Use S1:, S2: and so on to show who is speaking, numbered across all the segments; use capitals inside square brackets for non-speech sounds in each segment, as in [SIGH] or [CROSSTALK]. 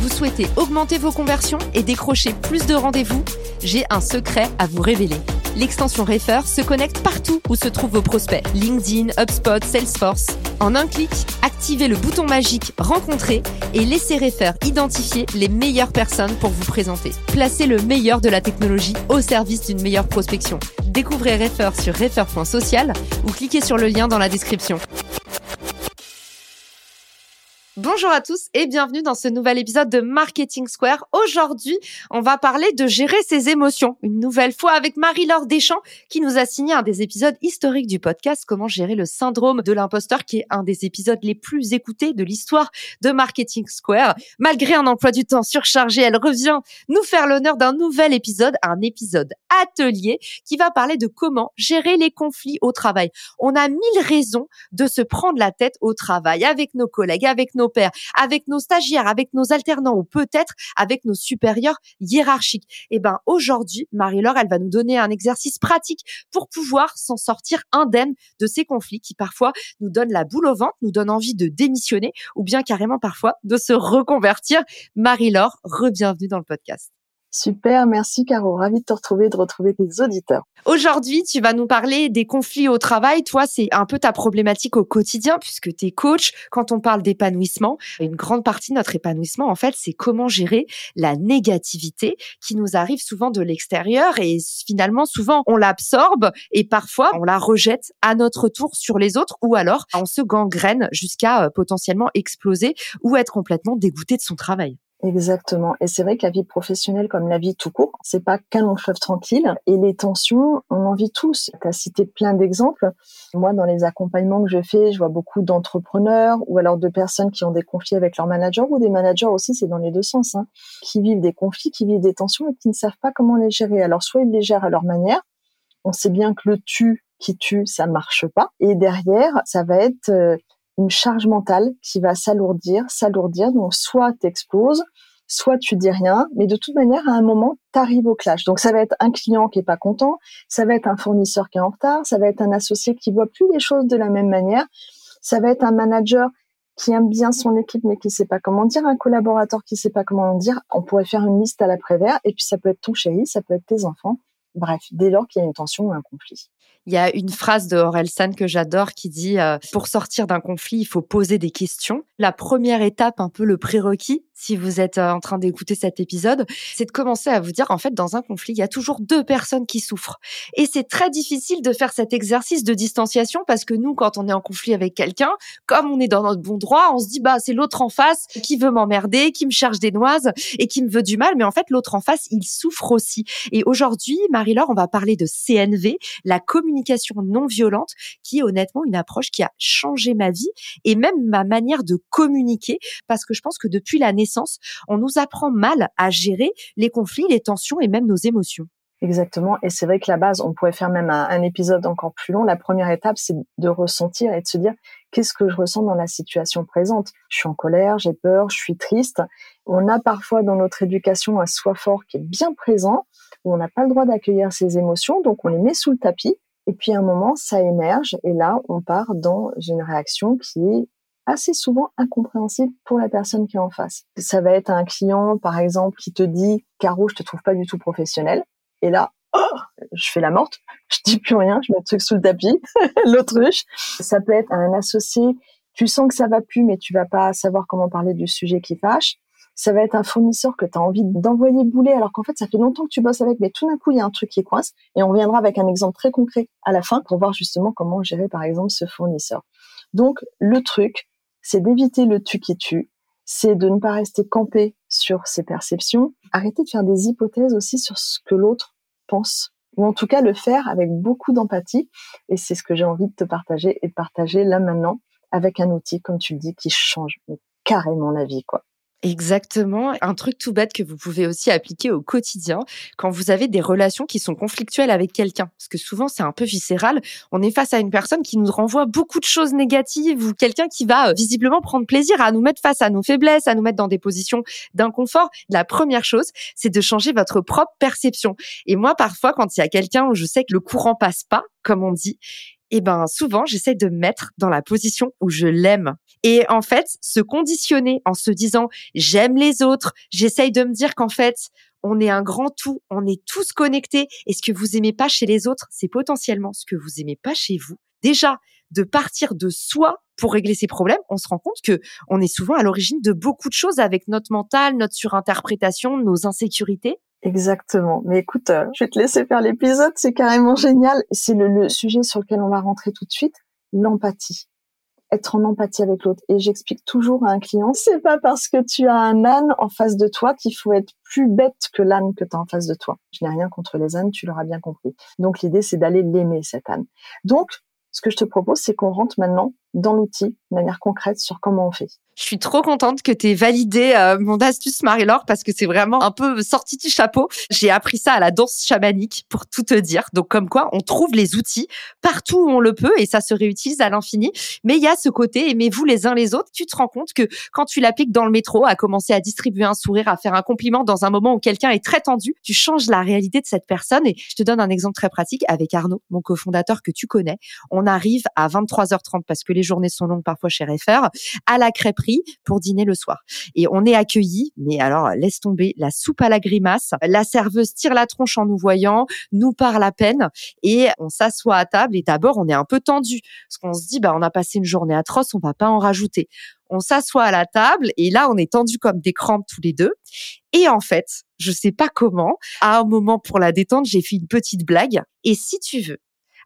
S1: Vous souhaitez augmenter vos conversions et décrocher plus de rendez-vous J'ai un secret à vous révéler. L'extension Refer se connecte partout où se trouvent vos prospects. LinkedIn, HubSpot, Salesforce. En un clic, activez le bouton magique Rencontrer et laissez Refer identifier les meilleures personnes pour vous présenter. Placez le meilleur de la technologie au service d'une meilleure prospection. Découvrez Refer sur refer.social ou cliquez sur le lien dans la description. Bonjour à tous et bienvenue dans ce nouvel épisode de Marketing Square. Aujourd'hui, on va parler de gérer ses émotions. Une nouvelle fois avec Marie-Laure Deschamps qui nous a signé un des épisodes historiques du podcast Comment gérer le syndrome de l'imposteur qui est un des épisodes les plus écoutés de l'histoire de Marketing Square. Malgré un emploi du temps surchargé, elle revient nous faire l'honneur d'un nouvel épisode, un épisode atelier qui va parler de comment gérer les conflits au travail. On a mille raisons de se prendre la tête au travail avec nos collègues, avec nos avec nos stagiaires, avec nos alternants ou peut-être avec nos supérieurs hiérarchiques. Et eh ben aujourd'hui, Marie-Laure, elle va nous donner un exercice pratique pour pouvoir s'en sortir indemne de ces conflits qui parfois nous donnent la boule au ventre, nous donnent envie de démissionner ou bien carrément parfois de se reconvertir. Marie-Laure, re-bienvenue dans le podcast.
S2: Super, merci Caro. Ravi de te retrouver, de retrouver tes auditeurs.
S1: Aujourd'hui, tu vas nous parler des conflits au travail. Toi, c'est un peu ta problématique au quotidien puisque tu es coach. Quand on parle d'épanouissement, une grande partie de notre épanouissement, en fait, c'est comment gérer la négativité qui nous arrive souvent de l'extérieur et finalement, souvent, on l'absorbe et parfois, on la rejette à notre tour sur les autres ou alors on se gangrène jusqu'à euh, potentiellement exploser ou être complètement dégoûté de son travail.
S2: Exactement. Et c'est vrai que la vie professionnelle, comme la vie tout court, c'est pas qu'un long fleuve tranquille. Et les tensions, on en vit tous. Tu as cité plein d'exemples. Moi, dans les accompagnements que je fais, je vois beaucoup d'entrepreneurs ou alors de personnes qui ont des conflits avec leur manager ou des managers aussi, c'est dans les deux sens, hein, qui vivent des conflits, qui vivent des tensions et qui ne savent pas comment les gérer. Alors, soit ils les gèrent à leur manière. On sait bien que le tu qui tue, ça marche pas. Et derrière, ça va être euh, une charge mentale qui va s'alourdir, s'alourdir. Donc, soit t'exploses, soit tu dis rien, mais de toute manière, à un moment, tu arrives au clash. Donc, ça va être un client qui est pas content, ça va être un fournisseur qui est en retard, ça va être un associé qui voit plus les choses de la même manière, ça va être un manager qui aime bien son équipe mais qui sait pas comment dire, un collaborateur qui sait pas comment dire. On pourrait faire une liste à l'après-vert et puis ça peut être ton chéri, ça peut être tes enfants. Bref, dès lors qu'il y a une tension ou un conflit.
S1: Il y a une phrase de Orelsan que j'adore qui dit euh, pour sortir d'un conflit, il faut poser des questions. La première étape, un peu le prérequis, si vous êtes euh, en train d'écouter cet épisode, c'est de commencer à vous dire en fait dans un conflit, il y a toujours deux personnes qui souffrent. Et c'est très difficile de faire cet exercice de distanciation parce que nous quand on est en conflit avec quelqu'un, comme on est dans notre bon droit, on se dit bah c'est l'autre en face qui veut m'emmerder, qui me cherche des noises et qui me veut du mal, mais en fait l'autre en face, il souffre aussi. Et aujourd'hui, Marie-Laure, on va parler de CNV, la communication non violente, qui est honnêtement une approche qui a changé ma vie et même ma manière de communiquer, parce que je pense que depuis la naissance, on nous apprend mal à gérer les conflits, les tensions et même nos émotions.
S2: Exactement. Et c'est vrai que la base, on pourrait faire même un, épisode encore plus long. La première étape, c'est de ressentir et de se dire qu'est-ce que je ressens dans la situation présente? Je suis en colère, j'ai peur, je suis triste. On a parfois dans notre éducation un soi fort qui est bien présent, où on n'a pas le droit d'accueillir ses émotions, donc on les met sous le tapis. Et puis à un moment, ça émerge et là, on part dans une réaction qui est assez souvent incompréhensible pour la personne qui est en face. Ça va être un client, par exemple, qui te dit « Caro, je te trouve pas du tout professionnel ». Et là, oh, je fais la morte, [LAUGHS] je dis plus rien, je mets le truc sous le tapis, [LAUGHS] l'autruche. Ça peut être un associé, tu sens que ça va plus, mais tu vas pas savoir comment parler du sujet qui fâche ça va être un fournisseur que tu as envie d'envoyer bouler alors qu'en fait ça fait longtemps que tu bosses avec mais tout d'un coup il y a un truc qui coince et on reviendra avec un exemple très concret à la fin pour voir justement comment gérer par exemple ce fournisseur. Donc le truc c'est d'éviter le tu qui tue, c'est de ne pas rester campé sur ses perceptions, arrêter de faire des hypothèses aussi sur ce que l'autre pense ou en tout cas le faire avec beaucoup d'empathie et c'est ce que j'ai envie de te partager et de partager là maintenant avec un outil comme tu le dis qui change carrément la vie quoi.
S1: Exactement. Un truc tout bête que vous pouvez aussi appliquer au quotidien quand vous avez des relations qui sont conflictuelles avec quelqu'un. Parce que souvent, c'est un peu viscéral. On est face à une personne qui nous renvoie beaucoup de choses négatives ou quelqu'un qui va euh, visiblement prendre plaisir à nous mettre face à nos faiblesses, à nous mettre dans des positions d'inconfort. La première chose, c'est de changer votre propre perception. Et moi, parfois, quand il y a quelqu'un où je sais que le courant passe pas, comme on dit, eh ben souvent j'essaie de me mettre dans la position où je l'aime. Et en fait, se conditionner en se disant j'aime les autres, j'essaye de me dire qu'en fait on est un grand tout, on est tous connectés et ce que vous aimez pas chez les autres, c'est potentiellement ce que vous aimez pas chez vous. Déjà, de partir de soi pour régler ces problèmes, on se rend compte que on est souvent à l'origine de beaucoup de choses avec notre mental, notre surinterprétation, nos insécurités.
S2: Exactement. Mais écoute, euh, je vais te laisser faire l'épisode, c'est carrément génial. C'est le, sujet sur lequel on va rentrer tout de suite, l'empathie. Être en empathie avec l'autre. Et j'explique toujours à un client, c'est pas parce que tu as un âne en face de toi qu'il faut être plus bête que l'âne que tu as en face de toi. Je n'ai rien contre les ânes, tu l'auras bien compris. Donc l'idée, c'est d'aller l'aimer, cet âne. Donc, ce que je te propose, c'est qu'on rentre maintenant dans l'outil de manière concrète sur comment on fait.
S1: Je suis trop contente que tu aies validé euh, mon astuce Marie-Laure parce que c'est vraiment un peu sorti du chapeau. J'ai appris ça à la danse chamanique pour tout te dire. Donc comme quoi on trouve les outils partout où on le peut et ça se réutilise à l'infini. Mais il y a ce côté aimez-vous les uns les autres. Tu te rends compte que quand tu l'appliques dans le métro, à commencer à distribuer un sourire, à faire un compliment dans un moment où quelqu'un est très tendu, tu changes la réalité de cette personne. Et je te donne un exemple très pratique avec Arnaud, mon cofondateur que tu connais. On arrive à 23h30 parce que les journées sont longues parfois chez Refer, à la crêperie pour dîner le soir. Et on est accueillis, mais alors laisse tomber la soupe à la grimace. La serveuse tire la tronche en nous voyant, nous parle à peine et on s'assoit à table et d'abord on est un peu tendu parce qu'on se dit bah on a passé une journée atroce, on va pas en rajouter. On s'assoit à la table et là on est tendu comme des crampes tous les deux. Et en fait, je sais pas comment, à un moment pour la détente, j'ai fait une petite blague et si tu veux,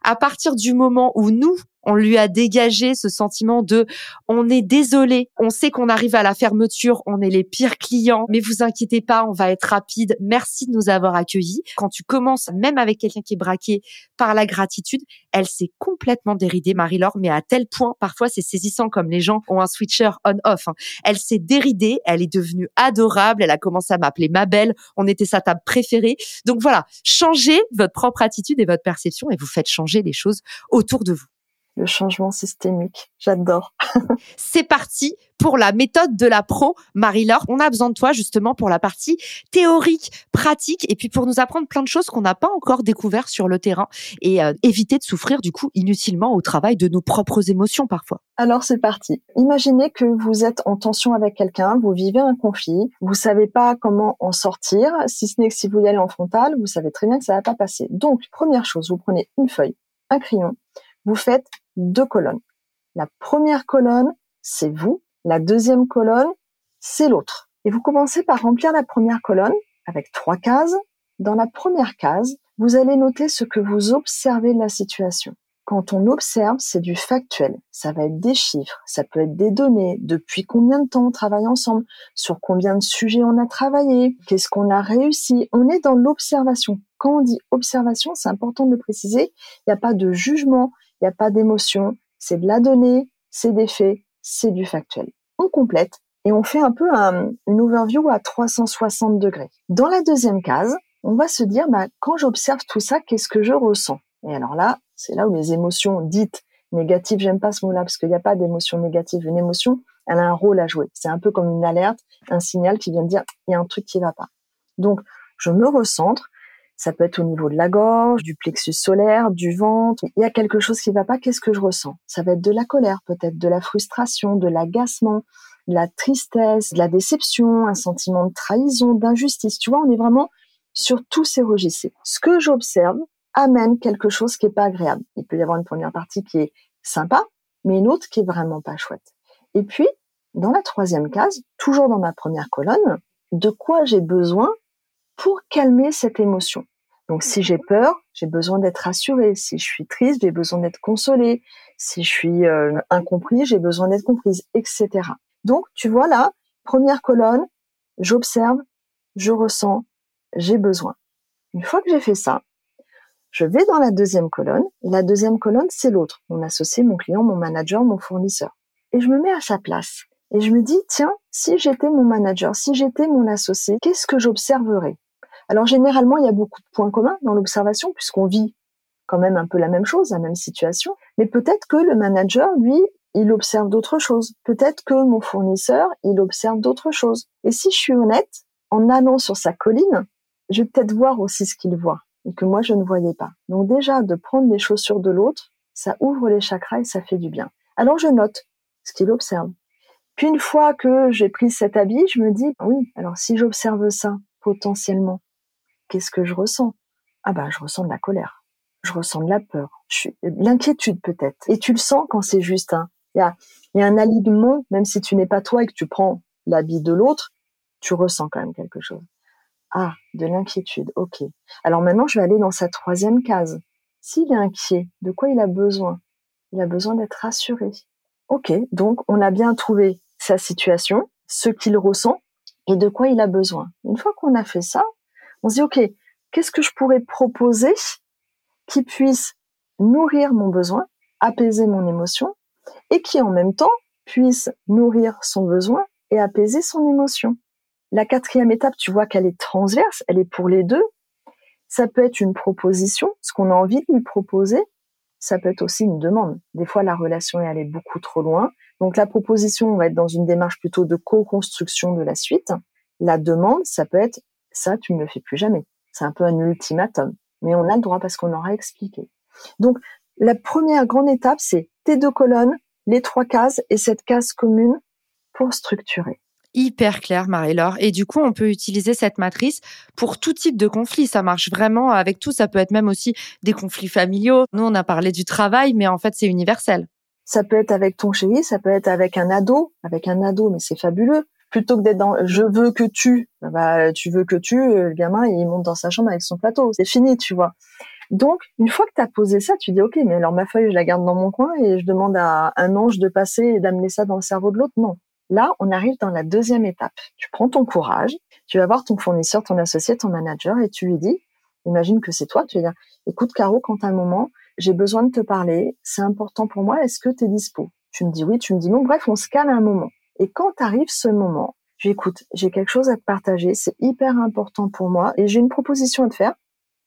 S1: à partir du moment où nous, on lui a dégagé ce sentiment de on est désolé, on sait qu'on arrive à la fermeture, on est les pires clients, mais vous inquiétez pas, on va être rapide. Merci de nous avoir accueillis. Quand tu commences, même avec quelqu'un qui est braqué par la gratitude, elle s'est complètement déridée, Marie-Laure, mais à tel point, parfois c'est saisissant comme les gens ont un switcher on-off. Hein. Elle s'est déridée, elle est devenue adorable, elle a commencé à m'appeler ma belle, on était sa table préférée. Donc voilà, changez votre propre attitude et votre perception et vous faites changer les choses autour de vous
S2: le changement systémique. J'adore. [LAUGHS]
S1: C'est parti pour la méthode de la pro, Marie-Laure. On a besoin de toi justement pour la partie théorique, pratique, et puis pour nous apprendre plein de choses qu'on n'a pas encore découvert sur le terrain et euh, éviter de souffrir du coup inutilement au travail de nos propres émotions parfois.
S2: Alors c'est parti. Imaginez que vous êtes en tension avec quelqu'un, vous vivez un conflit, vous savez pas comment en sortir, si ce n'est que si vous y allez en frontal, vous savez très bien que ça va pas passer. Donc première chose, vous prenez une feuille, un crayon, vous faites deux colonnes. La première colonne, c'est vous. La deuxième colonne, c'est l'autre. Et vous commencez par remplir la première colonne avec trois cases. Dans la première case, vous allez noter ce que vous observez de la situation. Quand on observe, c'est du factuel. Ça va être des chiffres, ça peut être des données, depuis combien de temps on travaille ensemble, sur combien de sujets on a travaillé, qu'est-ce qu'on a réussi. On est dans l'observation. Quand on dit observation, c'est important de le préciser, il n'y a pas de jugement, il n'y a pas d'émotion, c'est de la donnée, c'est des faits, c'est du factuel. On complète et on fait un peu un, une overview à 360 degrés. Dans la deuxième case, on va se dire, bah, quand j'observe tout ça, qu'est-ce que je ressens? Et alors là, c'est là où les émotions dites négatives, j'aime pas ce mot-là parce qu'il n'y a pas d'émotion négative. Une émotion, elle a un rôle à jouer. C'est un peu comme une alerte, un signal qui vient de dire, il y a un truc qui va pas. Donc, je me recentre, ça peut être au niveau de la gorge, du plexus solaire, du ventre. Il y a quelque chose qui ne va pas. Qu'est-ce que je ressens? Ça va être de la colère, peut-être de la frustration, de l'agacement, de la tristesse, de la déception, un sentiment de trahison, d'injustice. Tu vois, on est vraiment sur tous ces registres. Ce que j'observe amène quelque chose qui est pas agréable. Il peut y avoir une première partie qui est sympa, mais une autre qui est vraiment pas chouette. Et puis, dans la troisième case, toujours dans ma première colonne, de quoi j'ai besoin pour calmer cette émotion. Donc si j'ai peur, j'ai besoin d'être rassurée. Si je suis triste, j'ai besoin d'être consolée. Si je suis euh, incompris, j'ai besoin d'être comprise, etc. Donc tu vois là, première colonne, j'observe, je ressens, j'ai besoin. Une fois que j'ai fait ça, je vais dans la deuxième colonne. La deuxième colonne, c'est l'autre, mon associé, mon client, mon manager, mon fournisseur. Et je me mets à sa place. Et je me dis, tiens, si j'étais mon manager, si j'étais mon associé, qu'est-ce que j'observerais? Alors généralement, il y a beaucoup de points communs dans l'observation puisqu'on vit quand même un peu la même chose, la même situation. Mais peut-être que le manager, lui, il observe d'autres choses. Peut-être que mon fournisseur, il observe d'autres choses. Et si je suis honnête, en allant sur sa colline, je vais peut-être voir aussi ce qu'il voit et que moi je ne voyais pas. Donc déjà, de prendre les chaussures de l'autre, ça ouvre les chakras et ça fait du bien. Alors je note ce qu'il observe. Puis une fois que j'ai pris cet habit, je me dis, oui, alors si j'observe ça potentiellement, qu'est-ce que je ressens? Ah bah je ressens de la colère, je ressens de la peur, l'inquiétude peut-être. Et tu le sens quand c'est juste. Hein. Il y, a, y a un alignement, même si tu n'es pas toi et que tu prends l'habit de l'autre, tu ressens quand même quelque chose. Ah, de l'inquiétude, ok. Alors maintenant, je vais aller dans sa troisième case. S'il est inquiet, de quoi il a besoin? Il a besoin d'être rassuré. Ok, donc on a bien trouvé sa situation, ce qu'il ressent et de quoi il a besoin. Une fois qu'on a fait ça, on se dit, OK, qu'est-ce que je pourrais proposer qui puisse nourrir mon besoin, apaiser mon émotion et qui en même temps puisse nourrir son besoin et apaiser son émotion. La quatrième étape, tu vois qu'elle est transverse, elle est pour les deux. Ça peut être une proposition, ce qu'on a envie de lui proposer. Ça peut être aussi une demande. Des fois, la relation est allée beaucoup trop loin. Donc, la proposition, va être dans une démarche plutôt de co-construction de la suite. La demande, ça peut être ça, tu ne le fais plus jamais. C'est un peu un ultimatum. Mais on a le droit parce qu'on aura expliqué. Donc, la première grande étape, c'est tes deux colonnes, les trois cases et cette case commune pour structurer
S1: hyper clair, Marie-Laure. Et du coup, on peut utiliser cette matrice pour tout type de conflit. Ça marche vraiment avec tout. Ça peut être même aussi des conflits familiaux. Nous, on a parlé du travail, mais en fait, c'est universel.
S2: Ça peut être avec ton chéri, ça peut être avec un ado, avec un ado, mais c'est fabuleux. Plutôt que d'être dans je veux que tu, bah tu veux que tu, le gamin il monte dans sa chambre avec son plateau, c'est fini, tu vois. Donc, une fois que tu as posé ça, tu dis, OK, mais alors ma feuille, je la garde dans mon coin et je demande à un ange de passer et d'amener ça dans le cerveau de l'autre. Non. Là, on arrive dans la deuxième étape. Tu prends ton courage, tu vas voir ton fournisseur, ton associé, ton manager et tu lui dis, imagine que c'est toi, tu vas dire, écoute Caro, quand à un moment, j'ai besoin de te parler, c'est important pour moi, est-ce que tu es dispo? Tu me dis oui, tu me dis non, bref, on se calme un moment. Et quand arrive ce moment, j'écoute, j'ai quelque chose à te partager, c'est hyper important pour moi et j'ai une proposition à te faire,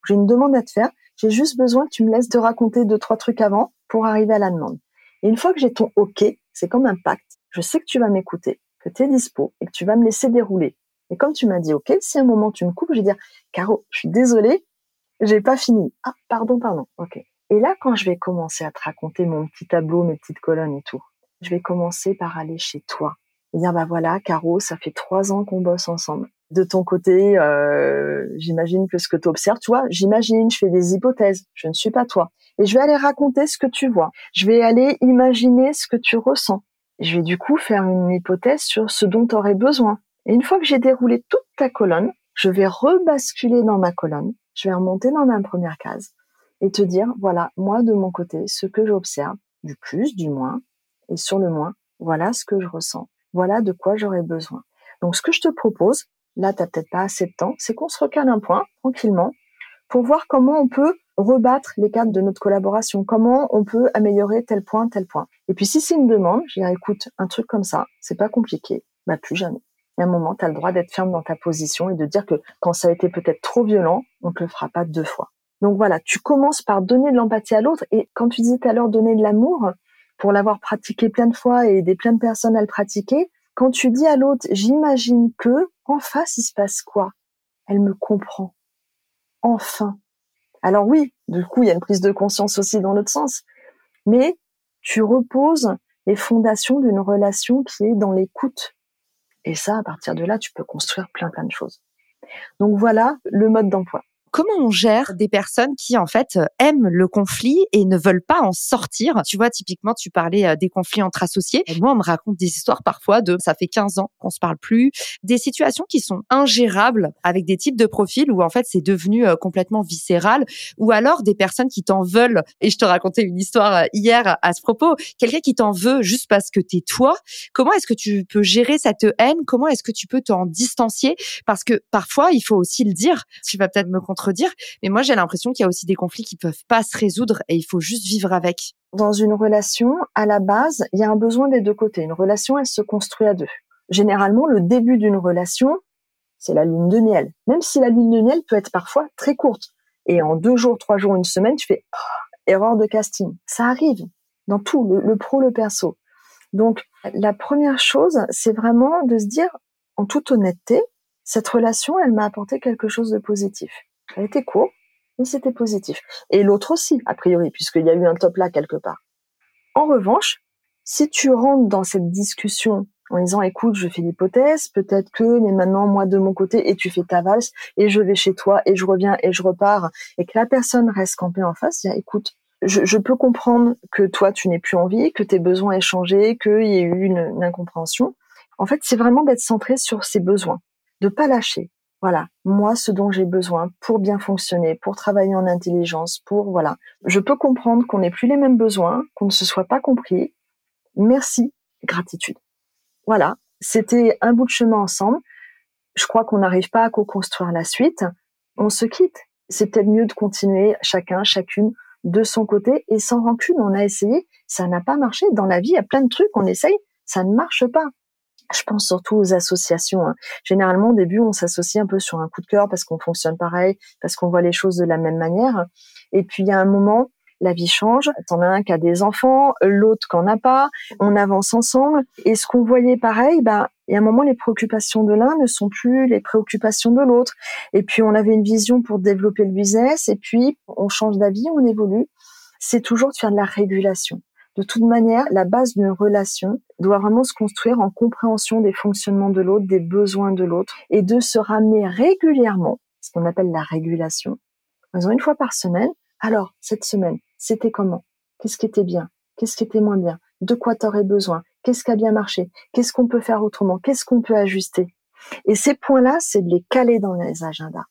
S2: j'ai une demande à te faire, j'ai juste besoin que tu me laisses te raconter deux, trois trucs avant pour arriver à la demande. Et une fois que j'ai ton OK, c'est comme un pacte, je sais que tu vas m'écouter, que tu es dispo et que tu vas me laisser dérouler. Et comme tu m'as dit, OK, si à un moment tu me coupes, je vais dire, Caro, je suis désolée, j'ai pas fini. Ah, pardon, pardon. OK. Et là, quand je vais commencer à te raconter mon petit tableau, mes petites colonnes et tout, je vais commencer par aller chez toi et dire, bah voilà, Caro, ça fait trois ans qu'on bosse ensemble. De ton côté, euh, j'imagine que ce que tu observes, tu vois, j'imagine, je fais des hypothèses, je ne suis pas toi. Et je vais aller raconter ce que tu vois. Je vais aller imaginer ce que tu ressens je vais du coup faire une hypothèse sur ce dont tu aurais besoin. Et une fois que j'ai déroulé toute ta colonne, je vais rebasculer dans ma colonne, je vais remonter dans ma première case et te dire, voilà, moi de mon côté, ce que j'observe, du plus, du moins, et sur le moins, voilà ce que je ressens, voilà de quoi j'aurais besoin. Donc ce que je te propose, là tu peut-être pas assez de temps, c'est qu'on se recale un point tranquillement pour voir comment on peut rebattre les cadres de notre collaboration, comment on peut améliorer tel point, tel point. Et puis si c'est une demande, je dirais écoute, un truc comme ça, c'est pas compliqué, bah plus jamais. Et à un moment, tu as le droit d'être ferme dans ta position et de dire que quand ça a été peut-être trop violent, on ne le fera pas deux fois. Donc voilà, tu commences par donner de l'empathie à l'autre et quand tu disais tout à l'heure donner de l'amour, pour l'avoir pratiqué plein de fois et aider plein de personnes à le pratiquer, quand tu dis à l'autre, j'imagine que, en face, il se passe quoi? Elle me comprend. Enfin. Alors oui, du coup, il y a une prise de conscience aussi dans l'autre sens. Mais tu reposes les fondations d'une relation qui est dans l'écoute. Et ça, à partir de là, tu peux construire plein plein de choses. Donc voilà le mode d'emploi
S1: comment on gère des personnes qui en fait aiment le conflit et ne veulent pas en sortir? Tu vois, typiquement, tu parlais euh, des conflits entre associés. Moi, on me raconte des histoires parfois de ça fait 15 ans qu'on se parle plus, des situations qui sont ingérables avec des types de profils où en fait c'est devenu euh, complètement viscéral, ou alors des personnes qui t'en veulent. Et je te racontais une histoire euh, hier à ce propos. Quelqu'un qui t'en veut juste parce que t'es toi. Comment est-ce que tu peux gérer cette haine? Comment est-ce que tu peux t'en distancier? Parce que parfois, il faut aussi le dire. Tu vas peut-être me contre redire. Mais moi, j'ai l'impression qu'il y a aussi des conflits qui peuvent pas se résoudre et il faut juste vivre avec.
S2: Dans une relation, à la base, il y a un besoin des deux côtés. Une relation, elle se construit à deux. Généralement, le début d'une relation, c'est la lune de miel. Même si la lune de miel peut être parfois très courte. Et en deux jours, trois jours, une semaine, tu fais oh, erreur de casting. Ça arrive dans tout, le pro, le perso. Donc, la première chose, c'est vraiment de se dire, en toute honnêteté, cette relation, elle m'a apporté quelque chose de positif. Elle était courte, mais c'était positif. Et l'autre aussi, a priori, puisqu'il y a eu un top là quelque part. En revanche, si tu rentres dans cette discussion en disant écoute, je fais l'hypothèse, peut-être que, mais maintenant moi de mon côté, et tu fais ta valse, et je vais chez toi, et je reviens, et je repars, et que la personne reste campée en face, écoute, je, je, peux comprendre que toi tu n'aies plus envie, que tes besoins aient changé, qu'il y ait eu une, une incompréhension. En fait, c'est vraiment d'être centré sur ses besoins, de pas lâcher. Voilà, moi, ce dont j'ai besoin pour bien fonctionner, pour travailler en intelligence, pour voilà. Je peux comprendre qu'on n'ait plus les mêmes besoins, qu'on ne se soit pas compris. Merci, gratitude. Voilà, c'était un bout de chemin ensemble. Je crois qu'on n'arrive pas à co-construire la suite. On se quitte. C'est peut-être mieux de continuer chacun, chacune de son côté et sans rancune. On a essayé, ça n'a pas marché. Dans la vie, il y a plein de trucs, on essaye, ça ne marche pas. Je pense surtout aux associations. Hein. Généralement, au début, on s'associe un peu sur un coup de cœur parce qu'on fonctionne pareil, parce qu'on voit les choses de la même manière. Et puis, il y a un moment, la vie change. T'en as un qui a des enfants, l'autre qui en a pas. On avance ensemble. Et ce qu'on voyait pareil, bah, il y a un moment, les préoccupations de l'un ne sont plus les préoccupations de l'autre. Et puis, on avait une vision pour développer le business. Et puis, on change d'avis, on évolue. C'est toujours de faire de la régulation. De toute manière, la base d'une relation doit vraiment se construire en compréhension des fonctionnements de l'autre, des besoins de l'autre, et de se ramener régulièrement, ce qu'on appelle la régulation, faisant une fois par semaine. Alors, cette semaine, c'était comment? Qu'est-ce qui était bien? Qu'est-ce qui était moins bien? De quoi t'aurais besoin? Qu'est-ce qui a bien marché? Qu'est-ce qu'on peut faire autrement? Qu'est-ce qu'on peut ajuster? Et ces points-là, c'est de les caler dans les agendas.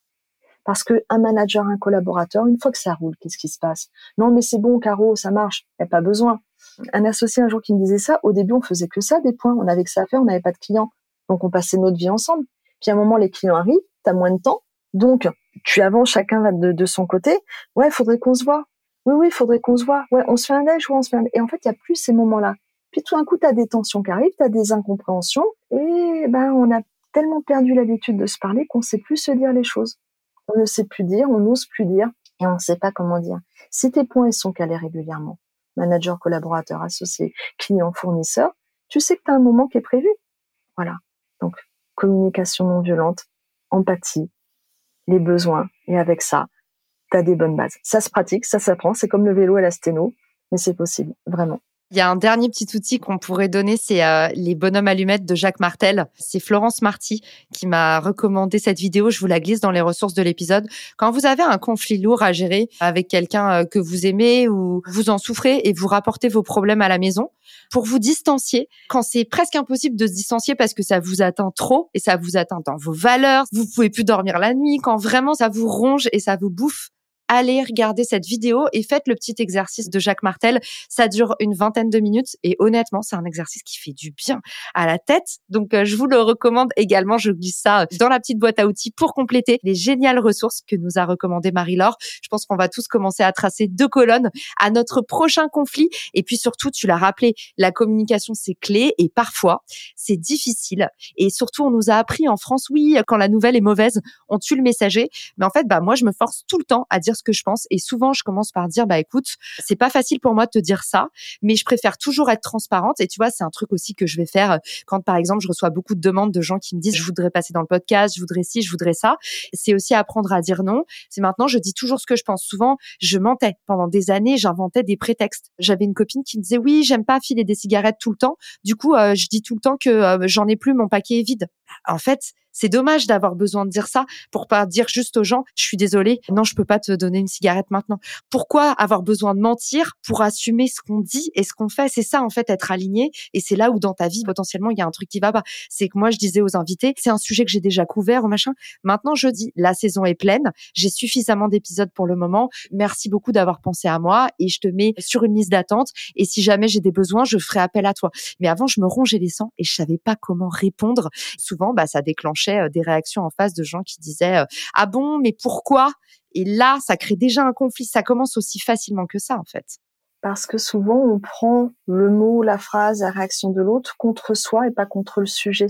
S2: Parce que un manager, un collaborateur, une fois que ça roule, qu'est-ce qui se passe? Non, mais c'est bon, Caro, ça marche. Il n'y a pas besoin un associé un jour qui me disait ça. Au début, on faisait que ça, des points. On avait que ça à faire, on n'avait pas de clients. Donc, on passait notre vie ensemble. Puis, à un moment, les clients arrivent, tu as moins de temps. Donc, tu avances chacun de, de son côté. Ouais, faudrait qu'on se voit. Oui, oui, faudrait qu'on se voit. Ouais, on se fait un déj ou on se fait un... Et en fait, il y a plus ces moments-là. Puis, tout d'un coup, tu as des tensions qui arrivent, tu as des incompréhensions. Et ben, on a tellement perdu l'habitude de se parler qu'on sait plus se dire les choses. On ne sait plus dire, on n'ose plus dire et on ne sait pas comment dire. Si tes points ils sont calés régulièrement, manager, collaborateur, associé, client, fournisseur, tu sais que tu un moment qui est prévu. Voilà. Donc, communication non violente, empathie, les besoins, et avec ça, tu as des bonnes bases. Ça se pratique, ça s'apprend, c'est comme le vélo à la sténo, mais c'est possible, vraiment.
S1: Il y a un dernier petit outil qu'on pourrait donner, c'est euh, les bonhommes allumettes de Jacques Martel. C'est Florence Marty qui m'a recommandé cette vidéo. Je vous la glisse dans les ressources de l'épisode. Quand vous avez un conflit lourd à gérer avec quelqu'un euh, que vous aimez ou vous en souffrez et vous rapportez vos problèmes à la maison, pour vous distancier, quand c'est presque impossible de se distancier parce que ça vous atteint trop et ça vous atteint dans vos valeurs, vous pouvez plus dormir la nuit, quand vraiment ça vous ronge et ça vous bouffe, allez regarder cette vidéo et faites le petit exercice de Jacques Martel. Ça dure une vingtaine de minutes et honnêtement, c'est un exercice qui fait du bien à la tête. Donc, euh, je vous le recommande également. Je glisse ça dans la petite boîte à outils pour compléter les géniales ressources que nous a recommandé Marie-Laure. Je pense qu'on va tous commencer à tracer deux colonnes à notre prochain conflit. Et puis surtout, tu l'as rappelé, la communication, c'est clé et parfois, c'est difficile. Et surtout, on nous a appris en France, oui, quand la nouvelle est mauvaise, on tue le messager. Mais en fait, bah, moi, je me force tout le temps à dire ce que je pense. Et souvent, je commence par dire, bah écoute, c'est pas facile pour moi de te dire ça, mais je préfère toujours être transparente. Et tu vois, c'est un truc aussi que je vais faire quand, par exemple, je reçois beaucoup de demandes de gens qui me disent, je voudrais passer dans le podcast, je voudrais ci, je voudrais ça. C'est aussi apprendre à dire non. C'est maintenant, je dis toujours ce que je pense. Souvent, je mentais pendant des années, j'inventais des prétextes. J'avais une copine qui me disait, oui, j'aime pas filer des cigarettes tout le temps. Du coup, euh, je dis tout le temps que euh, j'en ai plus, mon paquet est vide. En fait, c'est dommage d'avoir besoin de dire ça pour pas dire juste aux gens, je suis désolée, non, je peux pas te donner une cigarette maintenant. Pourquoi avoir besoin de mentir pour assumer ce qu'on dit et ce qu'on fait? C'est ça, en fait, être aligné. Et c'est là où dans ta vie, potentiellement, il y a un truc qui va pas. C'est que moi, je disais aux invités, c'est un sujet que j'ai déjà couvert ou machin. Maintenant, je dis, la saison est pleine. J'ai suffisamment d'épisodes pour le moment. Merci beaucoup d'avoir pensé à moi et je te mets sur une liste d'attente. Et si jamais j'ai des besoins, je ferai appel à toi. Mais avant, je me rongeais les sangs et je savais pas comment répondre. Bah, ça déclenchait des réactions en face de gens qui disaient ah bon, mais pourquoi? Et là, ça crée déjà un conflit. Ça commence aussi facilement que ça, en fait.
S2: Parce que souvent, on prend le mot, la phrase, la réaction de l'autre contre soi et pas contre le sujet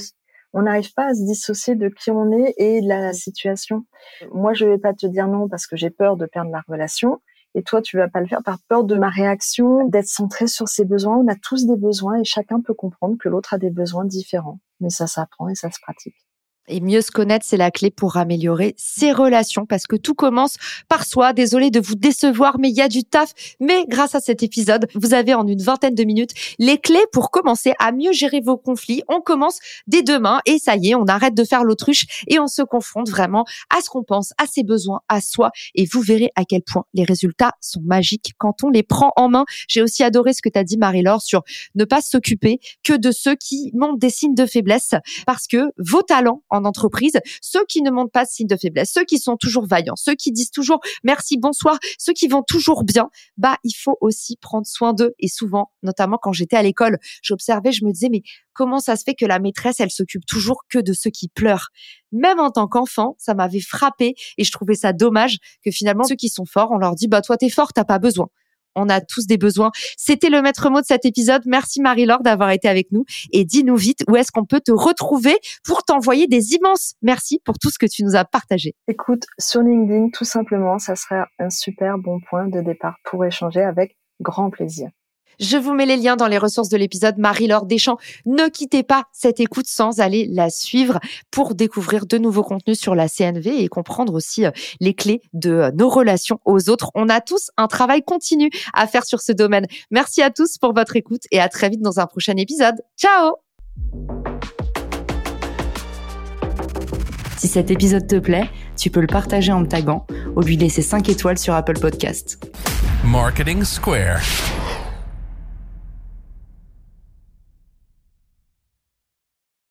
S2: on n'arrive pas à se dissocier de qui on est et de la situation. Moi, je vais pas te dire non parce que j'ai peur de perdre la relation. Et toi, tu vas pas le faire par peur de ma réaction, d'être centré sur ses besoins. On a tous des besoins et chacun peut comprendre que l'autre a des besoins différents. Mais ça s'apprend et ça se pratique.
S1: Et mieux se connaître, c'est la clé pour améliorer ses relations parce que tout commence par soi. Désolé de vous décevoir, mais il y a du taf. Mais grâce à cet épisode, vous avez en une vingtaine de minutes les clés pour commencer à mieux gérer vos conflits. On commence dès demain et ça y est, on arrête de faire l'autruche et on se confronte vraiment à ce qu'on pense, à ses besoins, à soi. Et vous verrez à quel point les résultats sont magiques quand on les prend en main. J'ai aussi adoré ce que tu as dit, Marie-Laure, sur ne pas s'occuper que de ceux qui montrent des signes de faiblesse parce que vos talents en entreprise, ceux qui ne montrent pas de signe de faiblesse, ceux qui sont toujours vaillants, ceux qui disent toujours merci, bonsoir, ceux qui vont toujours bien, bah il faut aussi prendre soin d'eux. Et souvent, notamment quand j'étais à l'école, j'observais, je me disais mais comment ça se fait que la maîtresse, elle s'occupe toujours que de ceux qui pleurent? Même en tant qu'enfant, ça m'avait frappé et je trouvais ça dommage que finalement ceux qui sont forts, on leur dit bah toi t'es fort, t'as pas besoin on a tous des besoins. C'était le maître mot de cet épisode. Merci Marie-Laure d'avoir été avec nous et dis-nous vite où est-ce qu'on peut te retrouver pour t'envoyer des immenses merci pour tout ce que tu nous as partagé.
S2: Écoute, sur LinkedIn, tout simplement, ça serait un super bon point de départ pour échanger avec grand plaisir.
S1: Je vous mets les liens dans les ressources de l'épisode Marie-Laure Deschamps. Ne quittez pas cette écoute sans aller la suivre pour découvrir de nouveaux contenus sur la CNV et comprendre aussi euh, les clés de euh, nos relations aux autres. On a tous un travail continu à faire sur ce domaine. Merci à tous pour votre écoute et à très vite dans un prochain épisode. Ciao
S3: Si cet épisode te plaît, tu peux le partager en me taguant ou lui laisser 5 étoiles sur Apple Podcast. Marketing Square.